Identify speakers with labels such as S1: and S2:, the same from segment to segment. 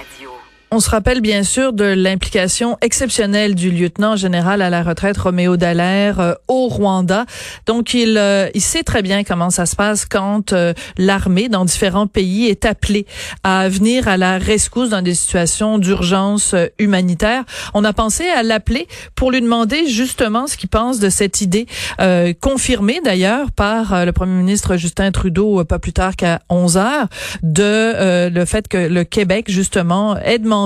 S1: Radio. On se rappelle bien sûr de l'implication exceptionnelle du lieutenant général à la retraite Roméo Dallaire euh, au Rwanda. Donc il euh, il sait très bien comment ça se passe quand euh, l'armée dans différents pays est appelée à venir à la rescousse dans des situations d'urgence humanitaire. On a pensé à l'appeler pour lui demander justement ce qu'il pense de cette idée confirmée d'ailleurs par le premier ministre Justin Trudeau pas plus tard qu'à 11 heures de le fait que le Québec justement ait demandé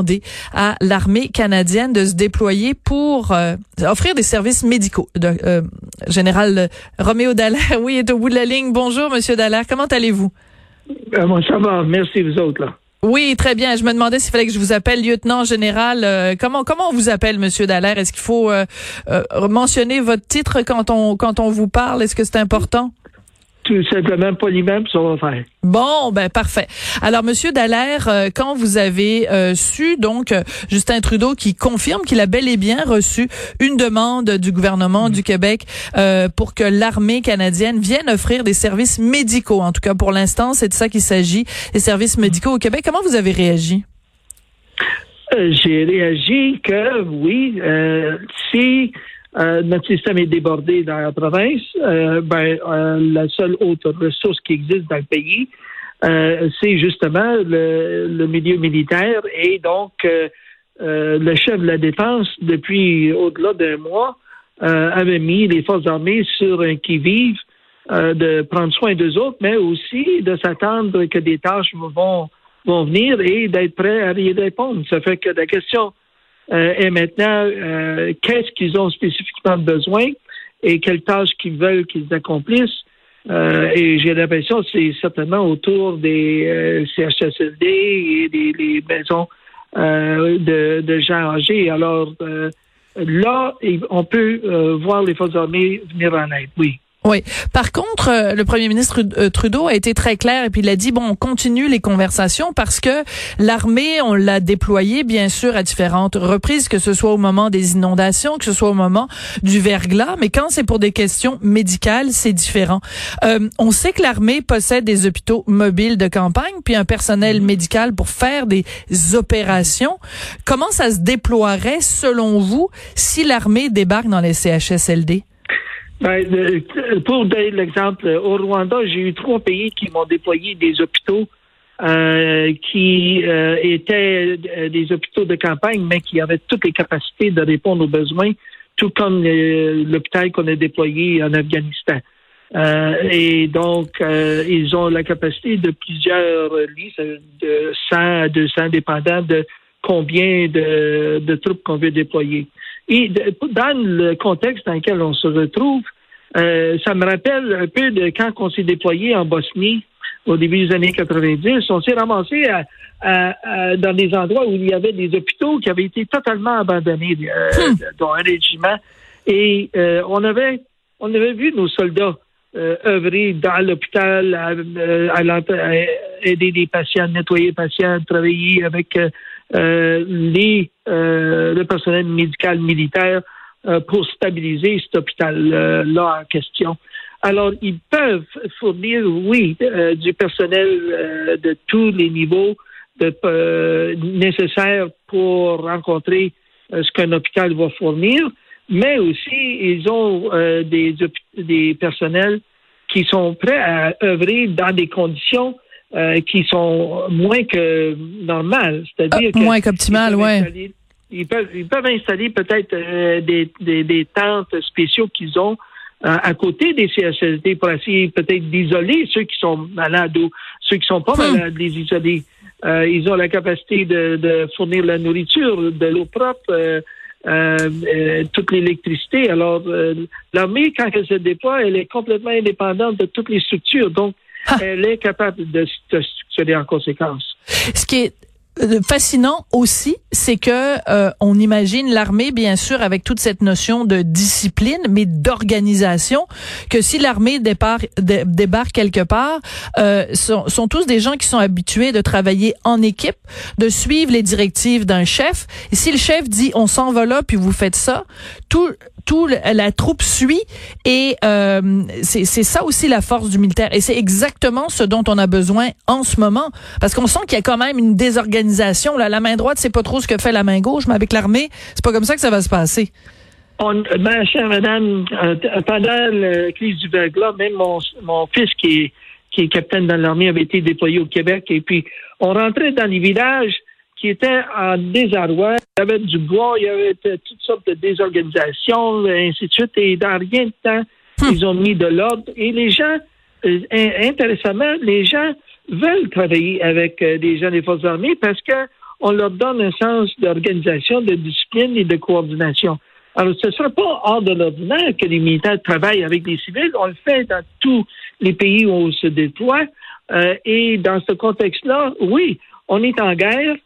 S1: à l'armée canadienne de se déployer pour euh, offrir des services médicaux. De, euh, Général Roméo Dallaire, oui, est au bout de la ligne. Bonjour, Monsieur Dallaire. Comment allez-vous?
S2: Moi, ça va. Merci, vous autres, là.
S1: Oui, très bien. Je me demandais s'il fallait que je vous appelle lieutenant général. comment comment on vous appelle, Monsieur Dallaire? Est-ce qu'il faut mentionner votre titre quand on quand on vous parle? Est-ce que c'est important?
S2: Tout simplement polymème, ça va faire.
S1: Bon, ben parfait. Alors, Monsieur Dallaire, euh, quand vous avez euh, su donc euh, Justin Trudeau qui confirme qu'il a bel et bien reçu une demande du gouvernement du Québec pour que l'armée canadienne vienne offrir des services médicaux, en tout cas pour l'instant, c'est de ça qu'il s'agit, des services médicaux au Québec. Comment vous avez réagi?
S2: J'ai réagi que oui, si euh, notre système est débordé dans la province. Euh, ben, euh, la seule autre ressource qui existe dans le pays, c'est justement le, milieu militaire. Et donc, le chef de la défense, depuis au-delà d'un mois, avait mis les forces armées sur un qui-vive de prendre soin d'eux autres, mais aussi de s'attendre que des tâches vont, vont venir et d'être prêt à y répondre. Ça fait que la question euh, et maintenant euh, qu'est-ce qu'ils ont spécifiquement besoin et quelles tâches qu'ils veulent qu'ils accomplissent? Euh, et j'ai l'impression que c'est certainement autour des CHSLD et des, maisons de, de, gens âgés. Alors là, on peut voir les forces armées venir en aide, oui.
S1: Oui. Par contre, euh, le premier ministre euh, Trudeau a été très clair et puis il a dit bon, on continue les conversations parce que l'armée, on l'a déployée bien sûr à différentes reprises, que ce soit au moment des inondations, que ce soit au moment du verglas, mais quand c'est pour des questions médicales, c'est différent. Euh, on sait que l'armée possède des hôpitaux mobiles de campagne puis un personnel mhm. médical pour faire des opérations. Comment ça se déploierait selon vous si l'armée débarque dans les CHSLD?
S2: Ben, pour donner l'exemple, au Rwanda, j'ai eu trois pays qui m'ont déployé des hôpitaux euh, qui euh, étaient euh, des hôpitaux de campagne, mais qui avaient toutes les capacités de répondre aux besoins, tout comme l'hôpital qu'on a déployé en Afghanistan. et donc, ils ont la capacité de plusieurs lits, de 100 à 200, dépendant de combien de, de troupes qu'on veut déployer. Et dans le contexte dans lequel on se retrouve, euh, ça me rappelle un peu de quand on s'est déployé en Bosnie au début des années 90. On s'est ramassé dans des endroits où il y avait des hôpitaux qui avaient été totalement abandonnés, euh, hmm. dans un régiment. Et euh, on avait on avait vu nos soldats euh, œuvrer dans l'hôpital, à, aider les patients, nettoyer les patients, travailler avec euh, les, euh, le personnel médical militaire euh, pour stabiliser cet hôpital-là en question. Alors, ils peuvent fournir, oui, du personnel de tous les niveaux de, nécessaires pour rencontrer ce qu'un hôpital va fournir, mais aussi ils ont des, des personnels qui sont prêts à œuvrer dans des conditions euh, qui sont moins que normales.
S1: C'est-à-dire ah, moins qu'optimales, oui.
S2: Ils peuvent, ils peuvent installer peut-être euh, des, des, des, tentes spéciaux qu'ils ont euh, à côté des CHSLD pour essayer peut-être d'isoler ceux qui sont malades ou ceux qui sont pas hmm. malades, les isoler. ils ont la capacité de, de, fournir la nourriture, de l'eau propre, toute l'électricité. Alors, l'armée, quand elle se déploie, elle est complètement indépendante de toutes les structures. Donc, ah. elle est capable de se structurer en conséquence.
S1: Ce qui est euh, fascinant aussi, c'est que euh, on imagine l'armée, bien sûr, avec toute cette notion de discipline, mais d'organisation, que si l'armée débarque, quelque part, euh, sont, sont, tous des gens qui sont habitués de travailler en équipe, de suivre les directives d'un chef. Et si le chef dit on s'en va là, puis vous faites ça, tout tout la troupe suit. Et euh, c'est ça aussi la force du militaire. Et c'est exactement ce dont on a besoin en ce moment. Parce qu'on sent qu'il y a quand même une désorganisation l'organisation. La main droite, c'est pas trop ce que fait la main gauche, mais avec l'armée, c'est pas comme ça que ça va se passer.
S2: On, ma chère madame, euh, pendant la crise du verglas, même mon, mon fils qui est, qui est capitaine dans l'armée avait été déployé au Québec et puis on rentrait dans les villages qui étaient en désarroi. Il y avait du bois, il y avait toutes sortes de désorganisations, ainsi de suite. Et dans rien de temps, hum. ils ont mis de l'ordre. Et les gens, euh, intéressamment, les gens veulent travailler avec euh, des gens des forces armées parce qu'on leur donne un sens d'organisation, de discipline et de coordination. Alors, ce ne sera pas hors de l'ordinaire que les militaires travaillent avec des civils. On le fait dans tous les pays où on se déploie. Euh, et dans ce contexte-là, oui, on est en guerre.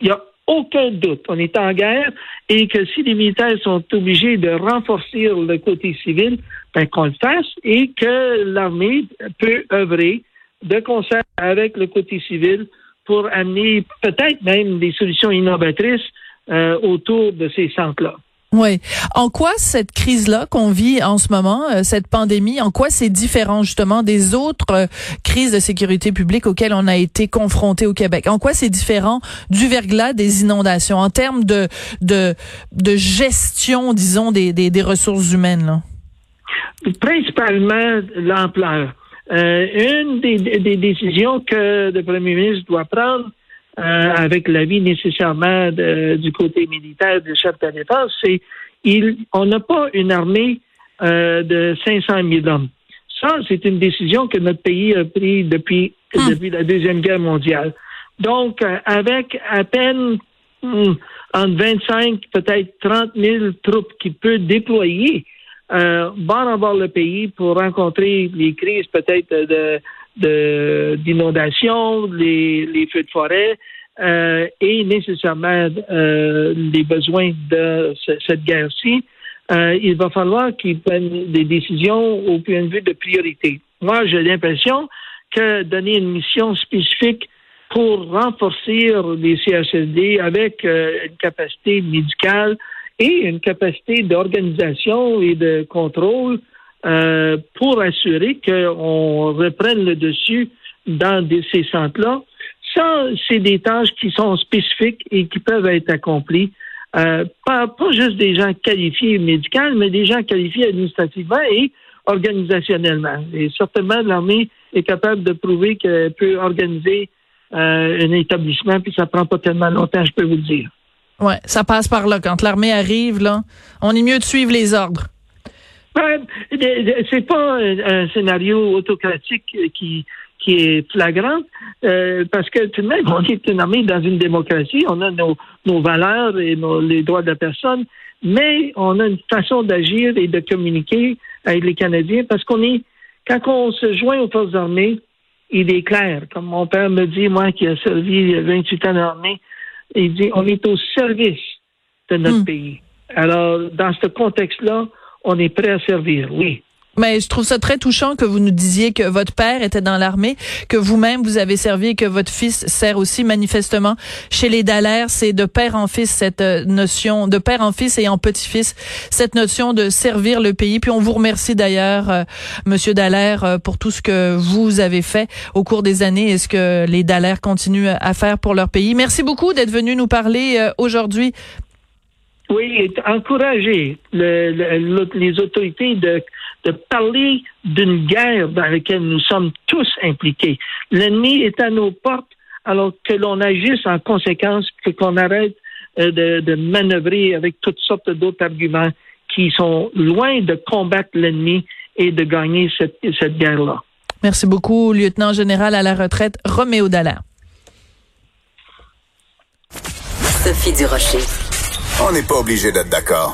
S2: Il n'y a aucun doute. On est en guerre et que si les militaires sont obligés de renforcer le côté civil, ben, qu'on le fasse et que l'armée peut œuvrer de concert avec le côté civil pour amener peut-être même des solutions innovatrices euh, autour de ces centres-là.
S1: Oui. En quoi cette crise-là qu'on vit en ce moment, euh, cette pandémie, en quoi c'est différent justement des autres euh, crises de sécurité publique auxquelles on a été confronté au Québec? En quoi c'est différent du verglas des inondations en termes de, de, de gestion, disons, des, des, des ressources humaines? Là?
S2: Principalement l'ampleur. Euh, une des, des, décisions que le premier ministre doit prendre, euh, avec l'avis nécessairement du côté militaire du chef de la défense, c'est il, on n'a pas une armée euh, de 500 000 hommes. Ça, c'est une décision que notre pays a prise depuis, hmm. depuis la Deuxième Guerre mondiale. Donc, euh, avec à peine hmm, entre 25, peut-être 30 000 troupes qui peut déployer euh, bord en le pays pour rencontrer les crises peut-être de d'inondation, les, les feux de forêt euh, et nécessairement euh, les besoins de cette guerre-ci. Euh, il va falloir qu'ils prennent des décisions au point de vue de priorité. Moi, j'ai l'impression que donner une mission spécifique pour renforcer les CHSD avec euh, une capacité médicale, et une capacité d'organisation et de contrôle euh, pour assurer qu'on reprenne le dessus dans ces centres-là. Ça, c'est des tâches qui sont spécifiques et qui peuvent être accomplies. Euh, pas, pas juste des gens qualifiés médicaux, mais des gens qualifiés administrativement et organisationnellement. Et certainement, l'armée est capable de prouver qu'elle peut organiser euh, un établissement, puis ça prend pas tellement longtemps, je peux vous le dire.
S1: Ouais, ça passe par là. Quand l'armée arrive, là, on est mieux de suivre les ordres.
S2: Ben, c'est pas un, scénario autocratique qui qui est flagrant, euh, parce que tout de même, on est une armée dans une démocratie, on a nos, nos valeurs et nos, les droits de la personne, mais on a une façon d'agir et de communiquer avec les Canadiens, parce qu'on est, quand on se joint aux forces armées, il est clair, comme mon père me dit, moi qui a servi 28 ans dans l'armée, il dit on est au service de notre hmm. pays. Alors, dans ce contexte-là, on est prêt à servir, oui.
S1: Mais je trouve ça très touchant que vous nous disiez que votre père était dans l'armée, que vous-même vous avez servi et que votre fils sert aussi manifestement chez les Dallaire. C'est de père en fils cette euh, notion, de père en fils et en petit-fils, cette notion de servir le pays. Puis on vous remercie d'ailleurs, euh, Monsieur Dallaire, euh, pour tout ce que vous avez fait au cours des années et ce que les Dallaire continuent à faire pour leur pays. Merci beaucoup d'être venu nous parler aujourd'hui.
S2: Oui, encourager les autorités de de parler d'une guerre dans laquelle nous sommes tous impliqués. L'ennemi est à nos portes, alors que l'on agisse en conséquence, que qu'on arrête euh, de, de manœuvrer avec toutes sortes d'autres arguments qui sont loin de combattre l'ennemi et de gagner cette, cette guerre-là.
S1: Merci beaucoup, lieutenant général à la retraite, Roméo Dallaire.
S3: Sophie Durocher. On n'est pas obligé d'être d'accord.